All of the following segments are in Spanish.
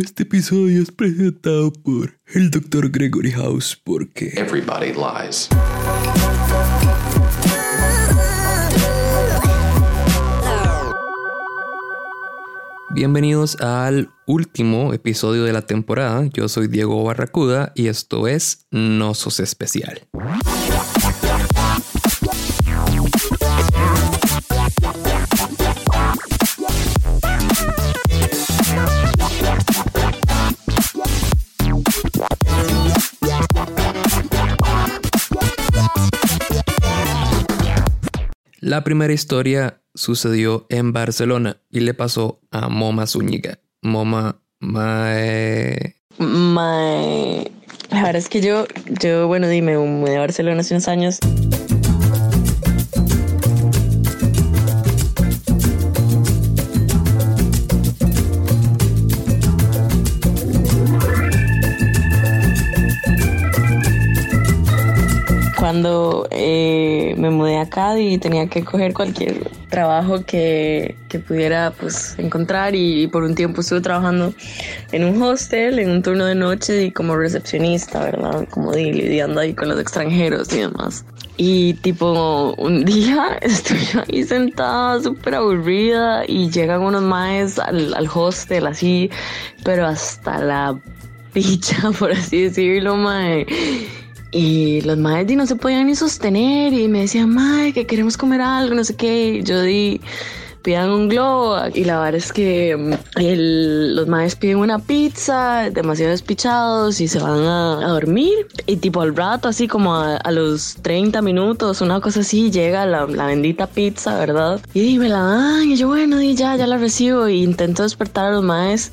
Este episodio es presentado por el Dr. Gregory House porque Everybody lies. Bienvenidos al último episodio de la temporada. Yo soy Diego Barracuda y esto es No Sos Especial. La primera historia sucedió en Barcelona y le pasó a Moma Zúñiga. Moma, mae... Mae, la verdad es que yo, yo, bueno, dime, me mudé a Barcelona hace unos años. Cuando eh, me mudé acá y tenía que coger cualquier trabajo que, que pudiera pues encontrar y, por un tiempo estuve trabajando en un hostel, en un turno de noche y como recepcionista, ¿verdad? Como di- lidiando ahí con los extranjeros y demás. Y tipo, un día estoy ahí sentada súper aburrida y llegan unos maes al, al hostel así, pero hasta la picha, por así decirlo, mae. Y los di, no se podían ni sostener y me decían, mae, que queremos comer algo, no sé qué. Y yo di, pidan un globo. Y la verdad es que mm, el- los maes piden una pizza, demasiado despichados y se van a, dormir. Y tipo al rato, así como a, los 30 minutos, una cosa así, llega la, bendita pizza, ¿verdad? Y di, me la dan. Y yo, bueno, di, ya, ya la recibo. Y intento despertar a los maes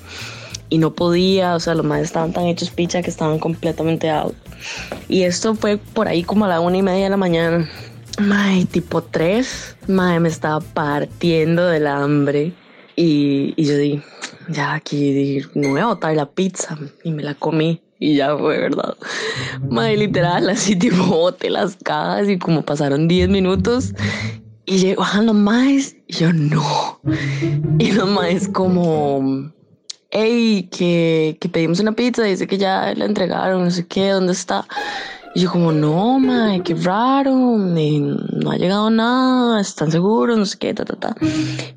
y no podía, o sea, los maes estaban tan hechos picha que estaban completamente out. Y esto fue por ahí como a la una y media de la mañana. Mae, tipo tres. Mae, me estaba partiendo del hambre. Y, y yo di, ya aquí di, no voy a botar la pizza. Y me la comí. Y ya fue, ¿verdad? Mae, literal, así tipo boté las cajas y como pasaron 10 minutos. Y llegaban los maes. Y yo, no. Y los maes como hey, que, que pedimos una pizza, dice que ya la entregaron, no sé qué, ¿dónde está? Y yo como, no, mae, qué raro, eh, no ha llegado nada, están seguros, no sé qué, ta, ta, ta.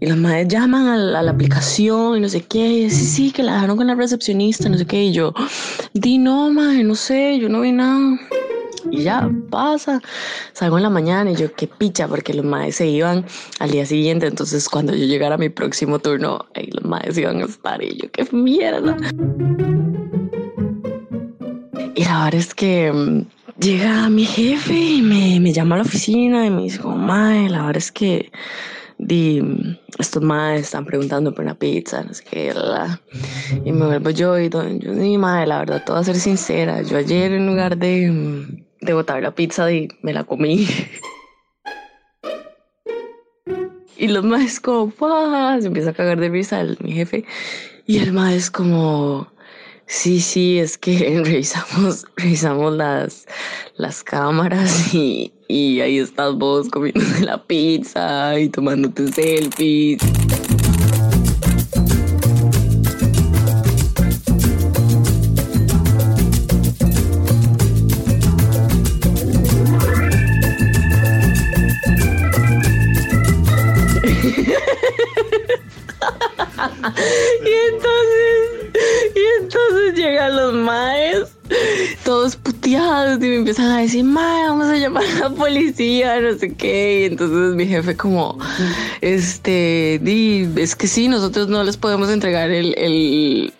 Y los maes llaman a la, a aplicación y no sé qué, y sí, sí, que la dejaron con la recepcionista, no sé qué, y yo, di no, mae, no sé, yo no vi nada. Y ya pasa, salgo en la mañana y yo qué picha, porque los maes se iban al día siguiente. Entonces, cuando yo llegara a mi próximo turno, ahí los maes iban a estar y yo qué mierda. Y la verdad es que mm, llega mi jefe y me, me llama a la oficina y me dice, mae, la verdad es que estos maes están preguntando por una pizza, no sé qué, la, la". Y me vuelvo yo y yo, di, mae, la verdad, voy a ser sincera. Yo ayer, en lugar de, mm, de botar la pizza, di, me la comí. Y los maes como, ¡guau! Se empieza a cagar de risa el, mi jefe. Y el maes es como, sí, sí, es que revisamos, revisamos las, las cámaras y, y ahí estás vos comiendo la pizza y tomándote selfies. Y entonces, y entonces llegan los maes, todos puteados, y me empiezan a decir, mae, vamos a llamar a la policía, no sé qué. Y entonces mi jefe como, este, di, es que sí, nosotros no les podemos entregar el, el-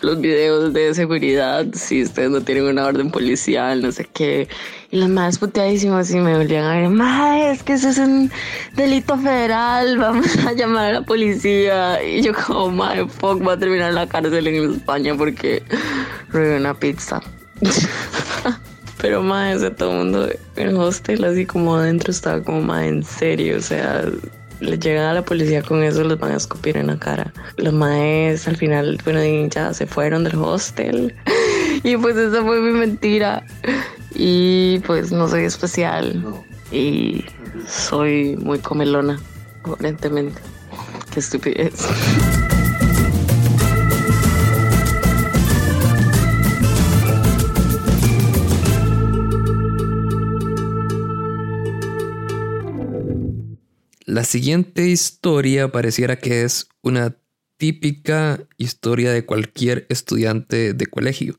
los videos de seguridad si ustedes no tienen una orden policial, no sé qué. Los más puteadísimos y me volvían a ver, mae, es que eso es un delito federal, vamos a llamar a la policía. Y yo como, mae, fuck, va a terminar la cárcel en España porque robé una pizza. Pero sea, todo el mundo en el hostel así como adentro estaba como, mae, en serio, o sea, le llegan a la policía con eso, los van a escupir en la cara. Los maes al final, bueno, ya se fueron del hostel. y pues esa fue mi mentira. Y pues no soy especial. Y soy muy comelona, aparentemente. Qué estupidez. La siguiente historia pareciera que es una típica historia de cualquier estudiante de colegio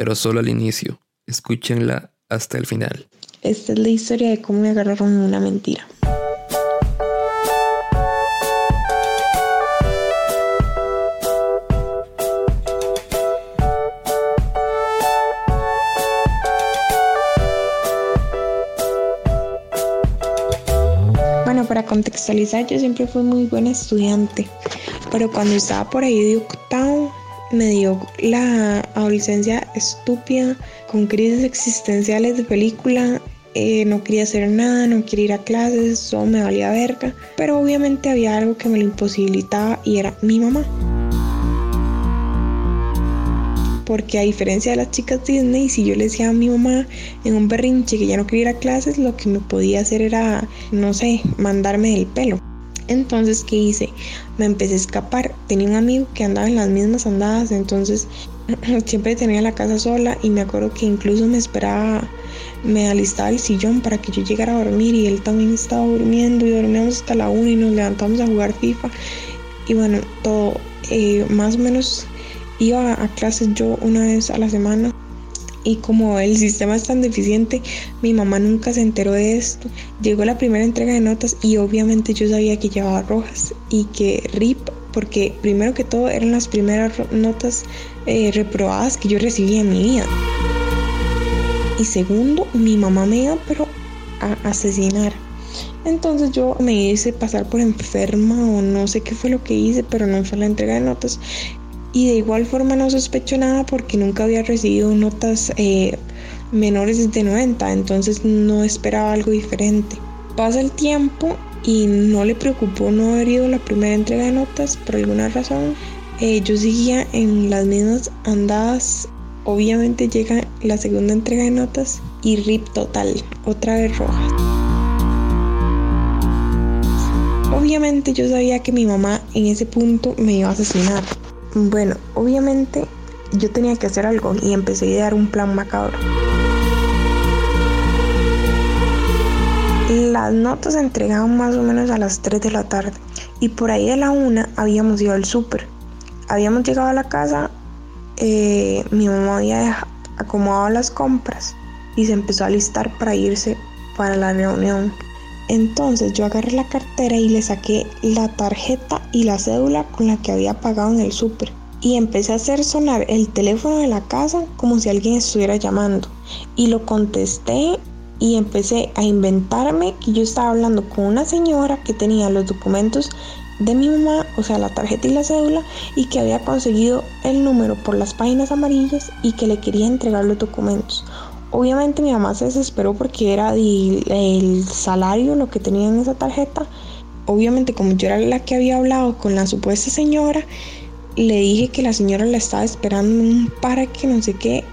pero solo al inicio. Escúchenla hasta el final. Esta es la historia de cómo me agarraron una mentira. Bueno, para contextualizar, yo siempre fui muy buena estudiante, pero cuando estaba por ahí de octavo, me dio la adolescencia estúpida, con crisis existenciales de película. eh, no quería hacer nada, no quería ir a clases, solo me valía verga. Pero obviamente había algo que me lo imposibilitaba y era mi mamá. Porque a diferencia de las chicas Disney, si yo le decía a mi mamá en un berrinche que ya no quería ir a clases, lo que me podía hacer era, no sé, mandarme del pelo. Entonces, ¿qué hice? Me empecé a escapar. Tenía un amigo que andaba en las mismas andadas, entonces siempre tenía la casa sola y me acuerdo que incluso me esperaba, me alistaba el sillón para que yo llegara a dormir y él también estaba durmiendo y dormíamos hasta la una y nos levantamos a jugar FIFA. Y bueno, todo eh, más o menos iba a clases yo una vez a la semana y como el sistema es tan deficiente, mi mamá nunca se enteró de esto. Llegó la primera entrega de notas y obviamente yo sabía que llevaba rojas y que RIP, porque primero que todo eran las primeras notas eh, reprobadas que yo recibí en mi vida. Y segundo, mi mamá me iba a asesinar. Entonces yo me hice pasar por enferma o no sé qué fue lo que hice, pero no fue la entrega de notas. Y de igual forma no sospecho nada porque nunca había recibido notas eh, menores de 90, entonces no esperaba algo diferente. Pasa el tiempo y no le preocupó no haber ido la primera entrega de notas por alguna razón. Eh, yo seguía en las mismas andadas. Obviamente llega la segunda entrega de notas y RIP total, otra vez roja. Obviamente yo sabía que mi mamá en ese punto me iba a asesinar. Bueno, obviamente yo tenía que hacer algo y empecé a idear un plan macabro. Las notas se entregaban más o menos a las 3 de la tarde y por ahí de la 1 habíamos ido al súper. Habíamos llegado a la casa, eh, mi mamá había acomodado las compras y se empezó a listar para irse para la reunión. Entonces yo agarré la cartera y le saqué la tarjeta y la cédula con la que había pagado en el súper. Y empecé a hacer sonar el teléfono de la casa como si alguien estuviera llamando. Y lo contesté y empecé a inventarme que yo estaba hablando con una señora que tenía los documentos de mi mamá, o sea, la tarjeta y la cédula, y que había conseguido el número por las páginas amarillas y que le quería entregar los documentos. Obviamente mi mamá se desesperó porque era el, salario lo que tenía en esa tarjeta. Obviamente como yo era la que había hablado con la supuesta señora, le dije que la señora la estaba esperando en un parque, no sé qué,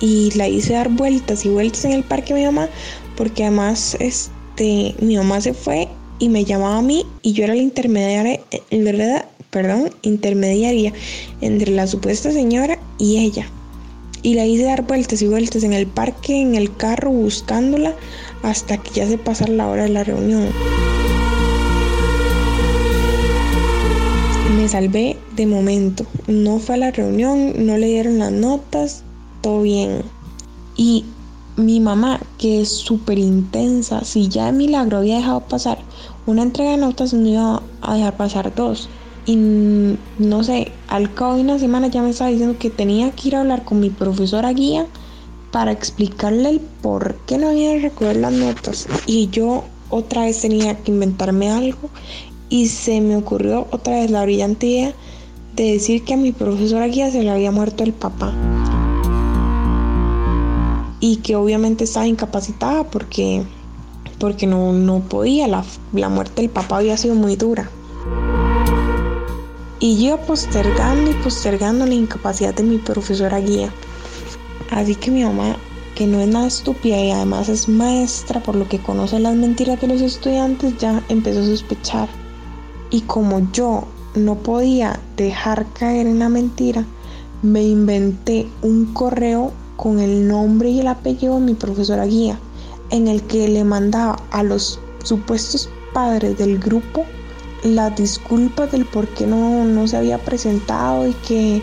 y la hice dar vueltas y vueltas en el parque mi mamá, porque además este, mi mamá se fue y me llamaba a mí y yo era la intermediaria, verdad, perdón, intermediaria entre la supuesta señora y ella. Y la hice dar vueltas y vueltas en el parque, en el carro, buscándola hasta que ya se pasara la hora de la reunión. Me salvé de momento. No fue a la reunión, no le dieron las notas, todo bien. Y mi mamá, que es súper intensa, si ya de milagro había dejado pasar una entrega de notas, no iba a dejar pasar dos. Y no sé, al cabo de una semana ya me estaba diciendo que tenía que ir a hablar con mi profesora guía para explicarle el por qué no había de recoger las notas. Y yo otra vez tenía que inventarme algo y se me ocurrió otra vez la brillante idea de decir que a mi profesora guía se le había muerto el papá. Y que obviamente estaba incapacitada porque, porque no, no podía, la, la muerte del papá había sido muy dura. Y yo postergando y postergando la incapacidad de mi profesora guía. Así que mi mamá, que no es nada estúpida y además es maestra por lo que conoce las mentiras de los estudiantes, ya empezó a sospechar. Y como yo no podía dejar caer en la mentira, me inventé un correo con el nombre y el apellido de mi profesora guía, en el que le mandaba a los supuestos padres del grupo las disculpas del por qué no, no se había presentado y que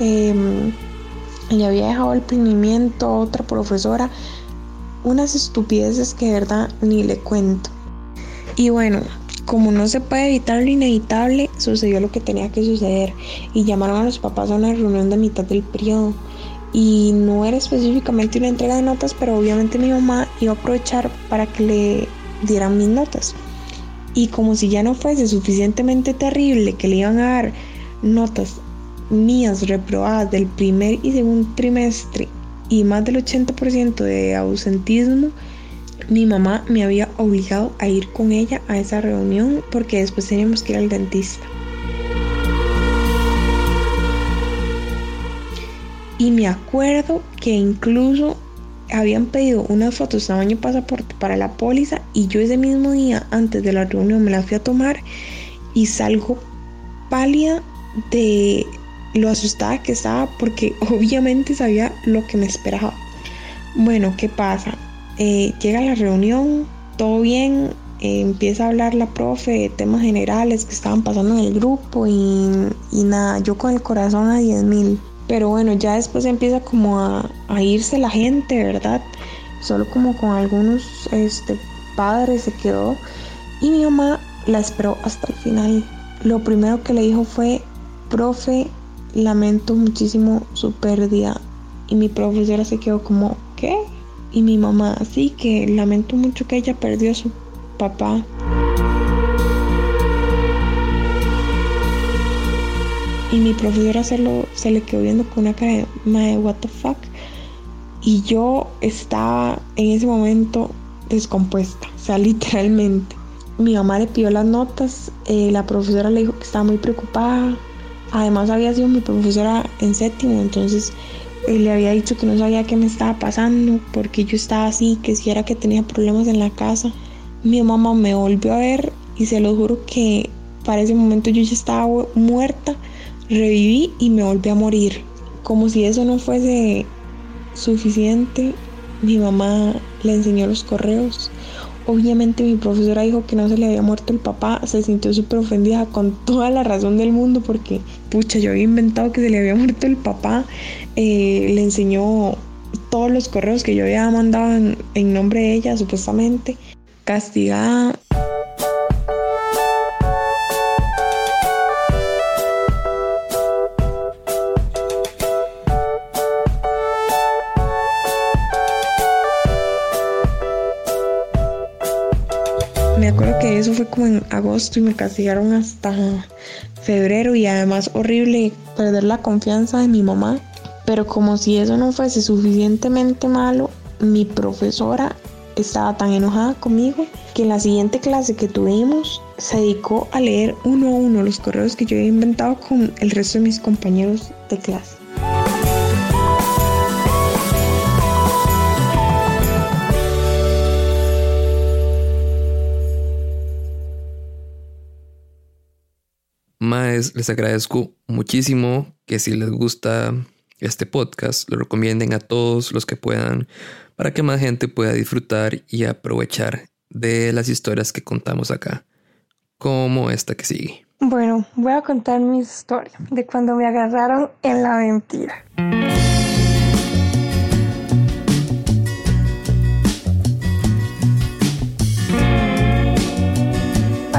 em, le había dejado el planeamiento a otra profesora. Unas estupideces que de verdad ni le cuento. Y bueno, como no se puede evitar lo inevitable, sucedió lo que tenía que suceder y llamaron a los papás a una reunión de mitad del periodo. Y no era específicamente una entrega de notas, pero obviamente mi mamá iba a aprovechar para que le dieran mis notas. Y como si ya no fuese suficientemente terrible que le iban a dar notas mías reprobadas del primer y segundo trimestre y más del 80% de ausentismo, mi mamá me había obligado a ir con ella a esa reunión porque después teníamos que ir al dentista. Y me acuerdo que incluso habían pedido unas fotos tamaño pasaporte para la póliza y yo ese mismo día antes de la reunión me las fui a tomar y salgo pálida de lo asustada que estaba porque obviamente sabía lo que me esperaba. Bueno, ¿qué pasa? Eh, llega la reunión, todo bien, eh, empieza a hablar la profe de temas generales que estaban pasando en el grupo y, nada, yo con el corazón a 10 mil. Pero bueno, ya después empieza como a, a, irse la gente, ¿verdad? Solo como con algunos este, padres se quedó y mi mamá la esperó hasta el final. Lo primero que le dijo fue, profe, lamento muchísimo su pérdida. Y mi profesora se quedó como, ¿qué? y mi mamá, así que lamento mucho que ella perdió a su papá. Y mi profesora se, lo, se le quedó viendo con una cara de, madre, what the fuck. Y yo estaba en ese momento descompuesta, o sea, literalmente. Mi mamá le pidió las notas, eh, la profesora le dijo que estaba muy preocupada. Además había sido mi profesora en séptimo, entonces le había dicho que no sabía qué me estaba pasando, porque yo estaba así, que si era que tenía problemas en la casa. Mi mamá me volvió a ver y se lo juro que para ese momento yo ya estaba muerta, reviví y me volví a morir. Como si eso no fuese suficiente, mi mamá le enseñó los correos Obviamente mi profesora dijo que no se le había muerto el papá, se sintió súper ofendida con toda la razón del mundo porque, pucha, yo había inventado que se le había muerto el papá, eh, le enseñó todos los correos que yo había mandado en, en nombre de ella, supuestamente, castigada en agosto y me castigaron hasta febrero y además horrible perder la confianza de mi mamá. Pero como si eso no fuese suficientemente malo, mi profesora estaba tan enojada conmigo que en la siguiente clase que tuvimos se dedicó a leer uno a uno los correos que yo había inventado con el resto de mis compañeros de clase. Más les agradezco muchísimo que si les gusta este podcast, lo recomienden a todos los que puedan para que más gente pueda disfrutar y aprovechar de las historias que contamos acá, como esta que sigue. Bueno, voy a contar mi historia de cuando me agarraron en la mentira.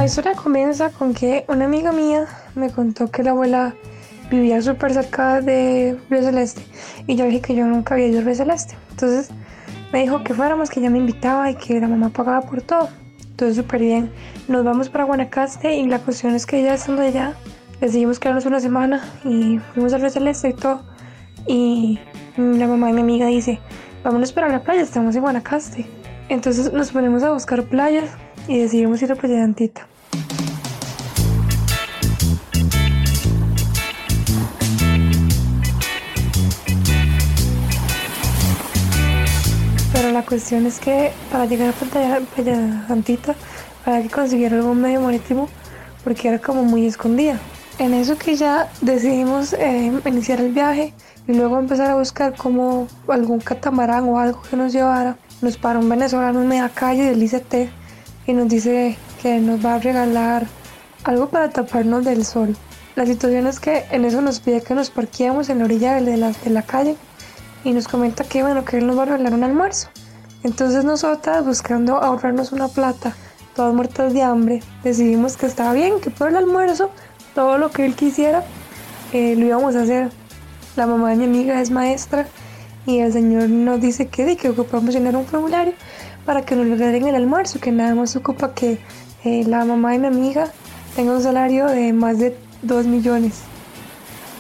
La historia comienza con que una amiga mía me contó que la abuela vivía súper cerca de Río Celeste y yo dije que yo nunca había ido a Río Celeste. Entonces me dijo que fuéramos, que ella me invitaba y que la mamá pagaba por todo. Entonces súper bien. Nos vamos para Guanacaste y la cuestión es que ya estando allá decidimos quedarnos una semana y fuimos a Río Celeste y todo. Y la mamá de mi amiga dice, vámonos para la playa, estamos en Guanacaste. Entonces nos ponemos a buscar playas y decidimos ir a Playa Antita. Cuestión es que para llegar a Playa, Santita, para que consiguiera algún medio marítimo, porque era como muy escondida. En eso que ya decidimos eh, iniciar el viaje y luego empezar a buscar como algún catamarán o algo que nos llevara, nos paró un venezolano en media calle del ICT y nos dice que nos va a regalar algo para taparnos del sol. La situación es que en eso nos pide que nos parqueemos en la orilla de la, de la calle y nos comenta que bueno, que él nos va a regalar un almuerzo. Entonces nosotras, buscando ahorrarnos una plata, todas muertas de hambre, decidimos que estaba bien, que por el almuerzo, todo lo que él quisiera, eh, lo íbamos a hacer. La mamá de mi amiga es maestra y el señor nos dice que, que ocupamos llenar un formulario para que nos regalen el almuerzo, que nada más ocupa que eh, la mamá de mi amiga tenga un salario de más de 2 millones.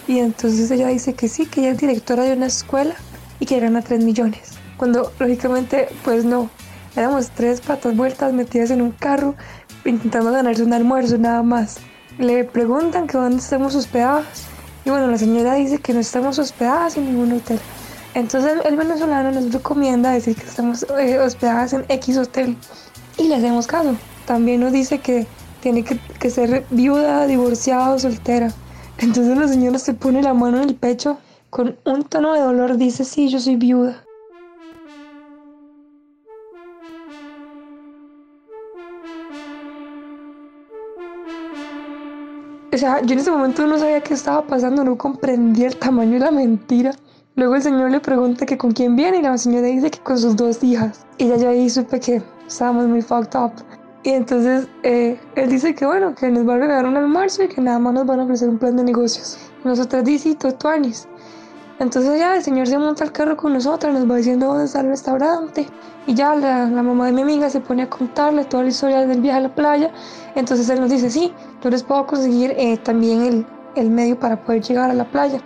Y entonces ella dice que sí, que ella es directora de una escuela y que gana 3 millones. Cuando lógicamente pues no, éramos tres patas vueltas metidas en un carro intentando ganarse un almuerzo nada más. Le preguntan que dónde estamos hospedados y bueno, la señora dice que no estamos hospedadas en ningún hotel. Entonces el venezolano nos recomienda decir que estamos eh, hospedadas en X hotel y le hacemos caso. También nos dice que tiene que, ser viuda, divorciada soltera. Entonces la señora se pone la mano en el pecho con un tono de dolor, dice, sí, yo soy viuda. O sea, yo en ese momento no sabía qué estaba pasando, no comprendía el tamaño de la mentira. Luego el señor le pregunta que con quién viene y la señora dice que con sus dos hijas. Y ya yo ahí supe que estábamos muy fucked up. Y entonces eh, él dice que bueno, que nos va a regalar un almuerzo y que nada más nos van a ofrecer un plan de negocios. Nosotros dice, tuanis. Entonces ya el señor se monta al carro con nosotros, nos va diciendo dónde está el restaurante. Y ya la, la, mamá de mi amiga se pone a contarle toda la historia del viaje a la playa. Entonces él nos dice, sí, yo les puedo conseguir eh, también el, el medio para poder llegar a la playa.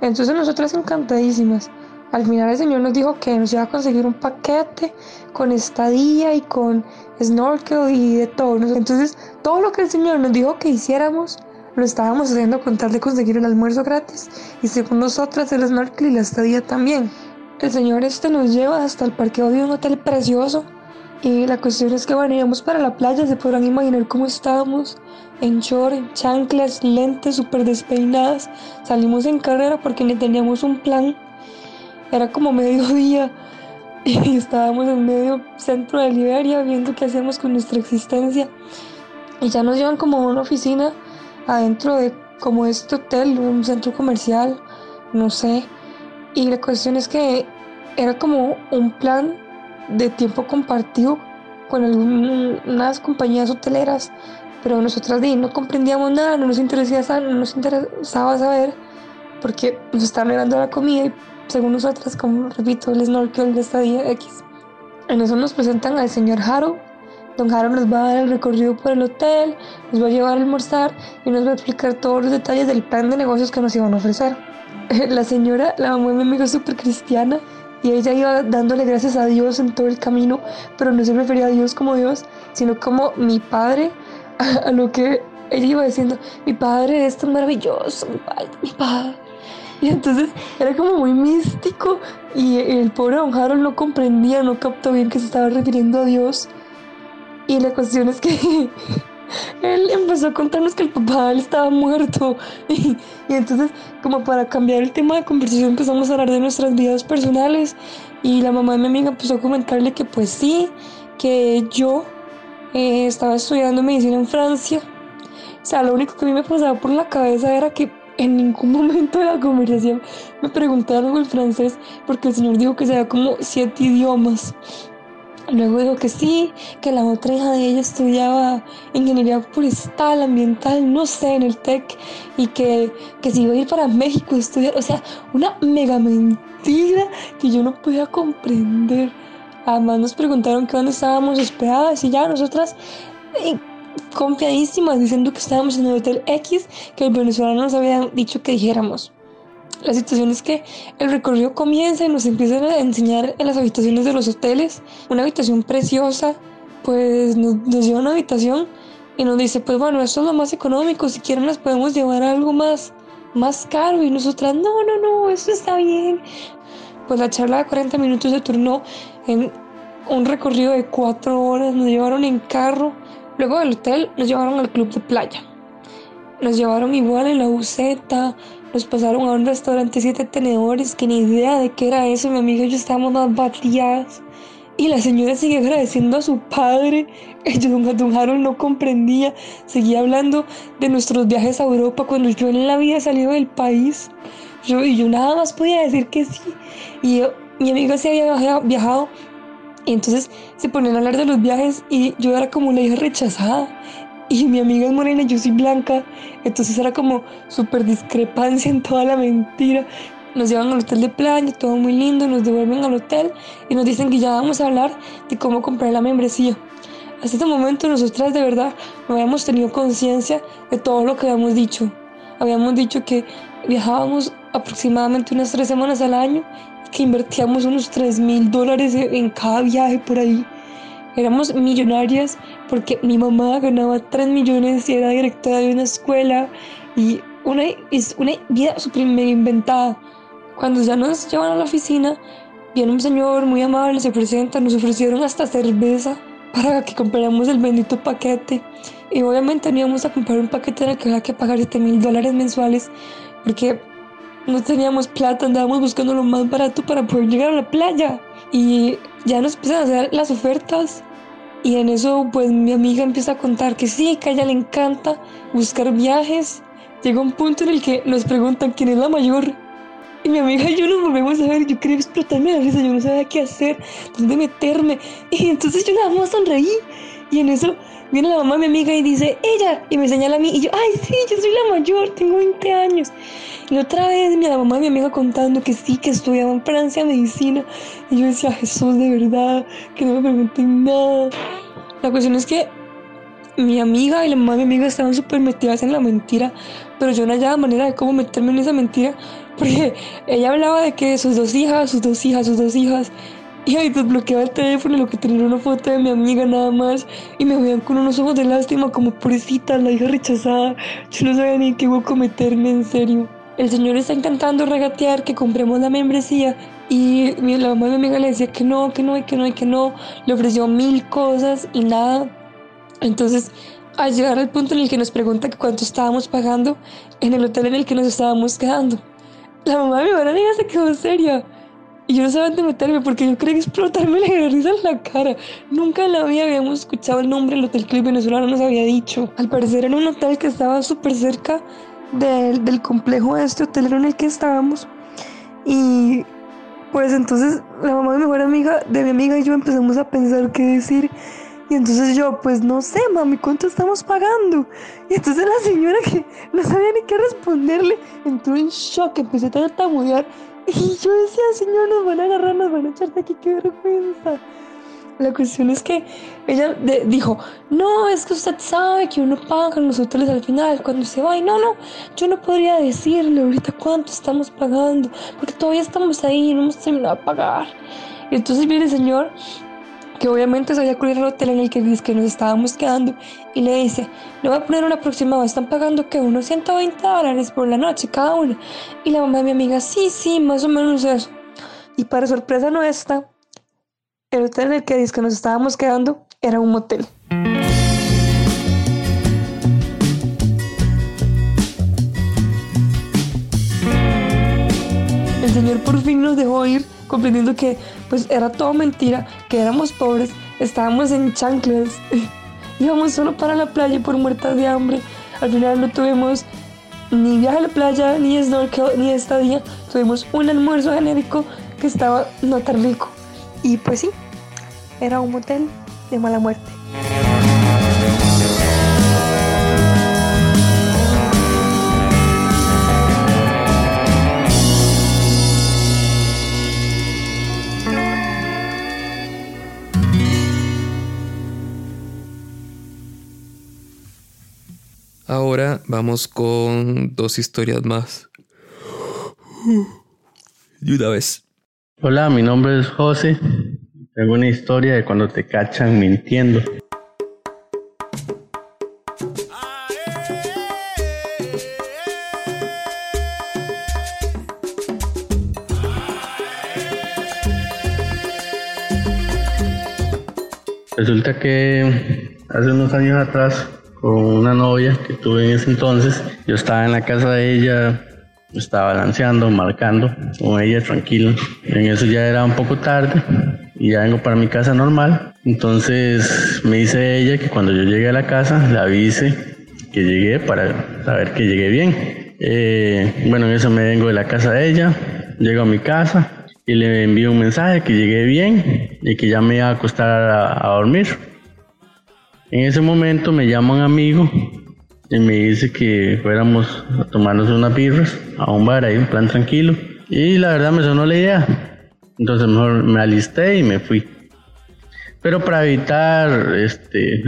Entonces nosotras encantadísimas. Al final el señor nos dijo que nos iba a conseguir un paquete con estadía y con snorkel y de todo. Entonces todo lo que el señor nos dijo que hiciéramos lo estábamos haciendo con tal de conseguir el almuerzo gratis y según nosotras el snorkel y la estadía también. El señor este nos lleva hasta el parqueo de un hotel precioso y la cuestión es que bueno, íbamos para la playa, se podrán imaginar cómo estábamos en short, en chanclas, lentes súper despeinadas. Salimos en carrera porque ni teníamos un plan era como mediodía y estábamos en medio centro de Liberia viendo qué hacíamos con nuestra existencia. Y ya nos llevan como a una oficina adentro de como este hotel, un centro comercial, no sé. Y la cuestión es que era como un plan de tiempo compartido con algunas compañías hoteleras, pero nosotras no comprendíamos nada, no nos interesaba, no nos interesaba saber porque nos estaban negando la comida y según nosotras, como repito, el snorkel de esta día X. En eso nos presentan al señor Haro. Don Haro nos va a dar el recorrido por el hotel, nos va a llevar a almorzar y nos va a explicar todos los detalles del plan de negocios que nos iban a ofrecer. La señora, la mamá de mi amigo, es súper cristiana y ella iba dándole gracias a Dios en todo el camino, pero no se refería a Dios como Dios, sino como mi padre, a lo que ella iba diciendo, mi padre es tan maravilloso, mi padre, mi padre. Y entonces era como muy místico y el pobre don Harold no comprendía, no captó bien que se estaba refiriendo a Dios. Y la cuestión es que él empezó a contarnos que el papá él estaba muerto. Y, y, entonces, como para cambiar el tema de conversación, empezamos a hablar de nuestras vidas personales. Y la mamá de mi amiga empezó a comentarle que pues sí, que yo eh, estaba estudiando medicina en Francia. O sea, lo único que a mí me pasaba por la cabeza era que en ningún momento de la conversación me preguntaron el francés porque el señor dijo que sabía como siete idiomas. Luego dijo que sí, que la otra hija de ella estudiaba ingeniería forestal, ambiental, no sé, en el TEC, y que, que se iba a ir para México a estudiar. O sea, una mega mentira que yo no podía comprender. Además nos preguntaron que dónde estábamos hospedadas y ya nosotras eh, confiadísimas diciendo que estábamos en el hotel X que el venezolano nos había dicho que dijéramos. La situación es que el recorrido comienza y nos empiezan a enseñar en las habitaciones de los hoteles. Una habitación preciosa, pues nos, nos lleva a una habitación y nos dice, pues bueno, esto es lo más económico, si quieren las podemos llevar a algo más, más caro. Y nosotras, no, no, no, esto está bien. Pues la charla de 40 minutos se turnó en un recorrido de 4 horas, nos llevaron en carro Luego del hotel nos llevaron al club de playa. Nos llevaron igual en la buceta, nos pasaron a un restaurante siete tenedores que ni idea de qué era eso. Mi amiga y yo estábamos más batidas. Y la señora sigue agradeciendo a su padre. Don Harold no comprendía. Seguía hablando de nuestros viajes a Europa cuando yo en la vida salido del país. Yo, y yo nada más podía decir que sí. Y yo, mi amiga se había viajado. Y entonces se ponían a hablar de los viajes y yo era como una hija rechazada. Y mi amiga es morena y yo soy blanca. Entonces era como súper discrepancia en toda la mentira. Nos llevan al hotel de playa, todo muy lindo, nos devuelven al hotel y nos dicen que ya vamos a hablar de cómo comprar la membresía. Hasta este momento nosotras de verdad no habíamos tenido conciencia de todo lo que habíamos dicho. Habíamos dicho que viajábamos aproximadamente unas tres semanas al año, que invertíamos unos 3 mil dólares en cada viaje por ahí. Éramos millonarias porque mi mamá ganaba 3 millones y era directora de una escuela y una, es una vida súper inventada. Cuando ya nos llevan a la oficina, viene un señor muy amable, se presenta, nos ofrecieron hasta cerveza para que compráramos el bendito paquete. Y obviamente no íbamos a comprar un paquete en el que había que pagar 7 mil dólares mensuales porque no teníamos plata, andábamos buscando lo más barato para poder llegar a la playa. Y ya nos empiezan a hacer las ofertas. Y en eso, pues mi amiga empieza a contar que sí, que a ella le encanta buscar viajes. Llega un punto en el que nos preguntan quién es la mayor. Y mi amiga y yo nos volvemos a ver. Yo quería explotarme la risa, yo no sabía qué hacer, dónde meterme. Y entonces yo nada más sonreí. Y en eso viene la mamá de mi amiga y dice, ella. Y me señala a mí. Y yo, ay, sí, yo soy la mayor, tengo 20 años. Y otra vez mi mamá y mi amiga contando que sí, que estudiaba en Francia medicina. Y yo decía, Jesús, de verdad, que no me pregunten nada. La cuestión es que mi amiga y la mamá de mi amiga estaban súper metidas en la mentira, pero yo no hallaba manera de cómo meterme en esa mentira, porque ella hablaba de que sus dos hijas, sus dos hijas, sus dos hijas, y ahí desbloqueaba el teléfono y lo que tenía una foto de mi amiga nada más, y me veían con unos ojos de lástima como pobrecita, la hija rechazada, yo no sabía ni qué hueco meterme en serio. El señor está intentando regatear que compremos la membresía y la mamá de mi amiga le decía que no, que no, y que no, y que no. Le ofreció mil cosas y nada. Entonces, al llegar al punto en el que nos pregunta que cuánto estábamos pagando en el hotel en el que nos estábamos quedando, la mamá de mi amiga se quedó seria. Y yo no sabía dónde meterme porque yo quería explotarme la risa en la cara. Nunca en la vida habíamos escuchado el nombre del hotel el venezolano nos había dicho. Al parecer era un hotel que estaba súper cerca del, del complejo de este hotel en el que estábamos. Y pues entonces la mamá de mi mejor amiga, de mi amiga y yo empezamos a pensar qué decir. Y entonces yo, pues no sé, mami, ¿cuánto estamos pagando? Y entonces la señora que no sabía ni qué responderle, entró en shock, empecé a tartamudear. Y yo decía, señor, nos van a agarrar, nos van a echar de aquí, qué vergüenza. La cuestión es que ella dijo, no, es que usted sabe que uno paga los hoteles al final cuando se va. Y no, no, yo no podría decirle ahorita cuánto estamos pagando, porque todavía estamos ahí y no hemos terminado de pagar. Y entonces viene el señor que obviamente sabía cuál era el hotel en el que, que nos estábamos quedando, y le dice, le voy a poner un aproximado, están pagando que unos 120 dólares por la noche cada uno. Y la mamá de mi amiga, sí, sí, más o menos eso. Y para sorpresa nuestra, el hotel en el que, que nos estábamos quedando era un motel. El señor por fin nos dejó ir comprendiendo que pues era todo mentira, que éramos pobres, estábamos en chanclas, íbamos solo para la playa por muertas de hambre. Al final no tuvimos ni viaje a la playa, ni snorkel, ni estadía. Tuvimos un almuerzo genérico que estaba no tan rico. Y pues sí, era un motel de mala muerte. Ahora vamos con dos historias más. De una vez. Hola, mi nombre es José. Tengo una historia de cuando te cachan mintiendo. Resulta que hace unos años atrás, una novia que tuve en ese entonces, yo estaba en la casa de ella estaba balanceando, marcando con ella tranquilo. En eso ya era un poco tarde y ya vengo para mi casa normal. Entonces me dice ella que cuando yo llegue a la casa le avise que llegué para saber que llegué bien. Eh, bueno, en eso me vengo de la casa de ella, llego a mi casa y le envío un mensaje que llegué bien y que ya me iba a acostar a dormir. En ese momento me llama un amigo y me dice que fuéramos a tomarnos unas birras a un bar ahí, un plan tranquilo. Y la verdad me sonó la idea. Entonces mejor me alisté y me fui. Pero para evitar este,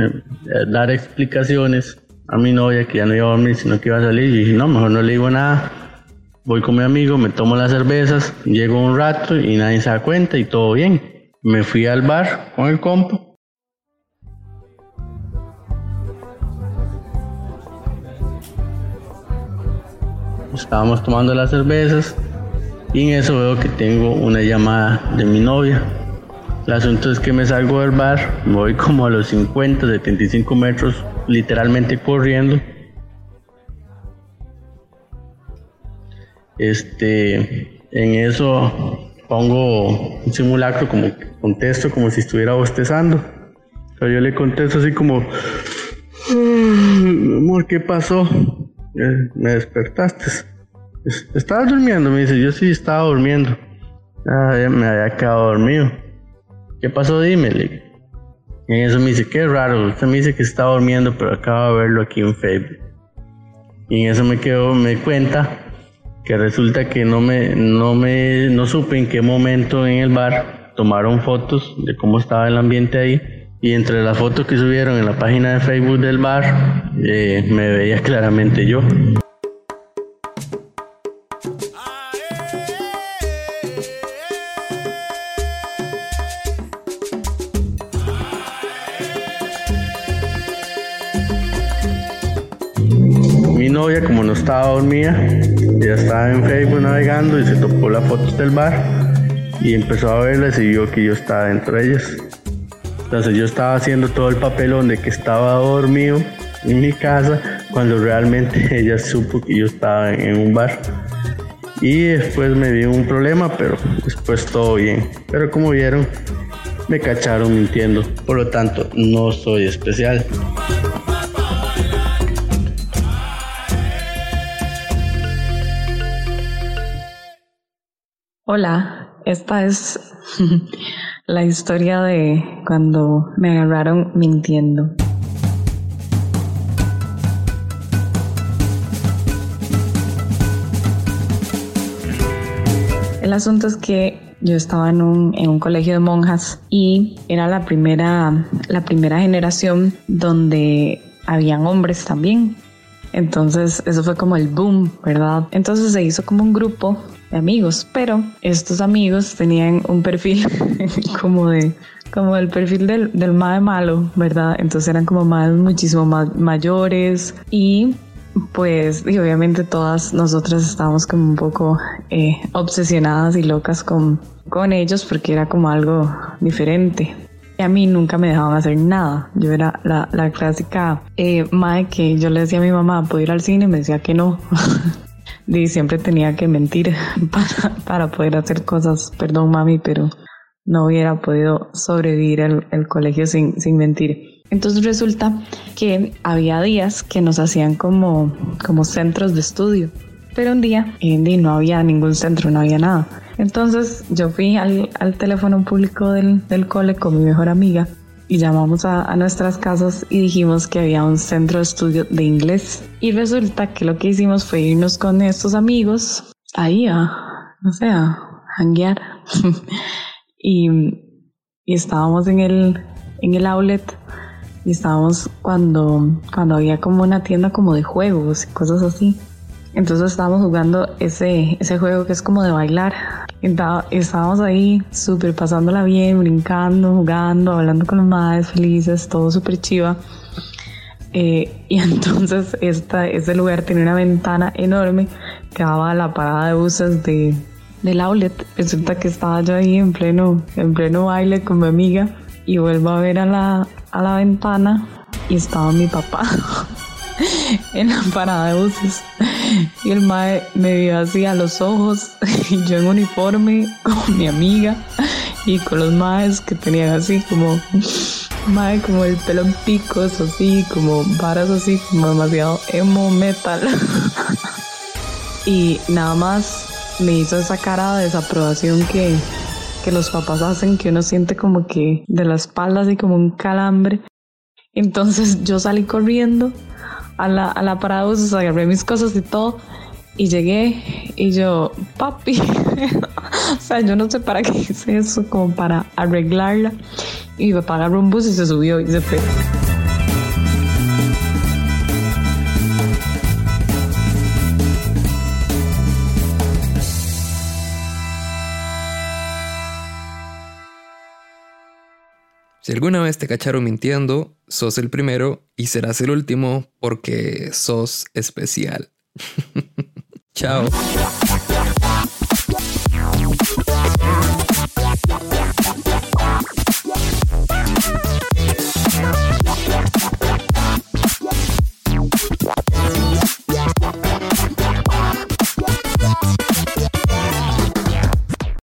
dar explicaciones a mi novia que ya no iba a dormir, sino que iba a salir, dije, no, mejor no le digo nada. Voy con mi amigo, me tomo las cervezas, llego un rato y nadie se da cuenta y todo bien. Me fui al bar con el compo estábamos tomando las cervezas y en eso veo que tengo una llamada de mi novia. El asunto es que me salgo del bar, me voy como a los 50, 75 metros, literalmente corriendo. Este, en eso pongo un simulacro como contesto como si estuviera bostezando. Pero yo le contesto así como, ah, amor, ¿qué pasó? Me despertaste. ¿Estabas durmiendo? Me dice, yo sí estaba durmiendo. Ah, me había quedado dormido. ¿Qué pasó? Dime. Y en eso me dice, qué raro. Usted me dice que estaba durmiendo, pero acabo de verlo aquí en Facebook. Y en eso me quedo, me cuenta que resulta que no me, no me, no supe en qué momento en el bar tomaron fotos de cómo estaba el ambiente ahí. Y entre las fotos que subieron en la página de Facebook del bar, eh, me veía claramente yo. como no estaba dormida, ella estaba en Facebook navegando y se topó las fotos del bar y empezó a verlas y vio que yo estaba dentro de ellas. Entonces yo estaba haciendo todo el papelón de que estaba dormido en mi casa cuando realmente ella supo que yo estaba en un bar. Y después me dio un problema, pero después todo bien. Pero como vieron, me cacharon mintiendo. Por lo tanto, no soy especial. Hola, esta es la historia de cuando me agarraron mintiendo. El asunto es que yo estaba en un, en un, colegio de monjas y era la primera, la primera generación donde habían hombres también. Entonces eso fue como el boom, ¿verdad? Entonces se hizo como un grupo amigos, pero estos amigos tenían un perfil como de como el perfil del, del mae malo, ¿verdad? Entonces eran como más muchísimo más mayores y pues y obviamente todas nosotras estábamos como un poco eh, obsesionadas y locas con, con ellos porque era como algo diferente. Y a mí nunca me dejaban hacer nada. Yo era la, la clásica eh, madre que yo le decía a mi mamá, ¿puedo ir al cine? Y me decía que no. y siempre tenía que mentir para, para, poder hacer cosas. Perdón, mami, pero no hubiera podido sobrevivir el, el colegio sin, sin mentir. Entonces resulta que había días que nos hacían como, como centros de estudio. Pero un día y no había ningún centro, no había nada. Entonces yo fui al, al teléfono público del, del cole con mi mejor amiga y llamamos a, nuestras casas y dijimos que había un centro de estudio de inglés. Y resulta que lo que hicimos fue irnos con estos amigos ahí a, no sé, a hanguear. y, y, estábamos en el, en el outlet y estábamos cuando, cuando había como una tienda como de juegos y cosas así. Entonces estábamos jugando ese, ese juego que es como de bailar. Estábamos ahí súper pasándola bien, brincando, jugando, hablando con los madres felices, todo súper chiva. Eh, y entonces esta, ese lugar tenía una ventana enorme que daba a la parada de buses de, del outlet. Resulta que estaba yo ahí en pleno, en pleno baile con mi amiga y vuelvo a ver a la, a la ventana y estaba mi papá. en la parada de buses. Y el mae me vio así a los ojos y yo en uniforme con mi amiga y con los maes que tenían así como mae como el pelo en picos así como varas así como demasiado emo metal y nada más me hizo esa cara de desaprobación que, que los papás hacen que uno siente como que de la espalda así como un calambre entonces yo salí corriendo a la, a la parada agarré mis cosas y todo y llegué y yo, papi, o sea, yo no sé para qué hice eso, como para arreglarla. Y mi papá agarró un bus y se subió y se fue. Si alguna vez te cacharon mintiendo, sos el primero y serás el último porque sos especial. Chao.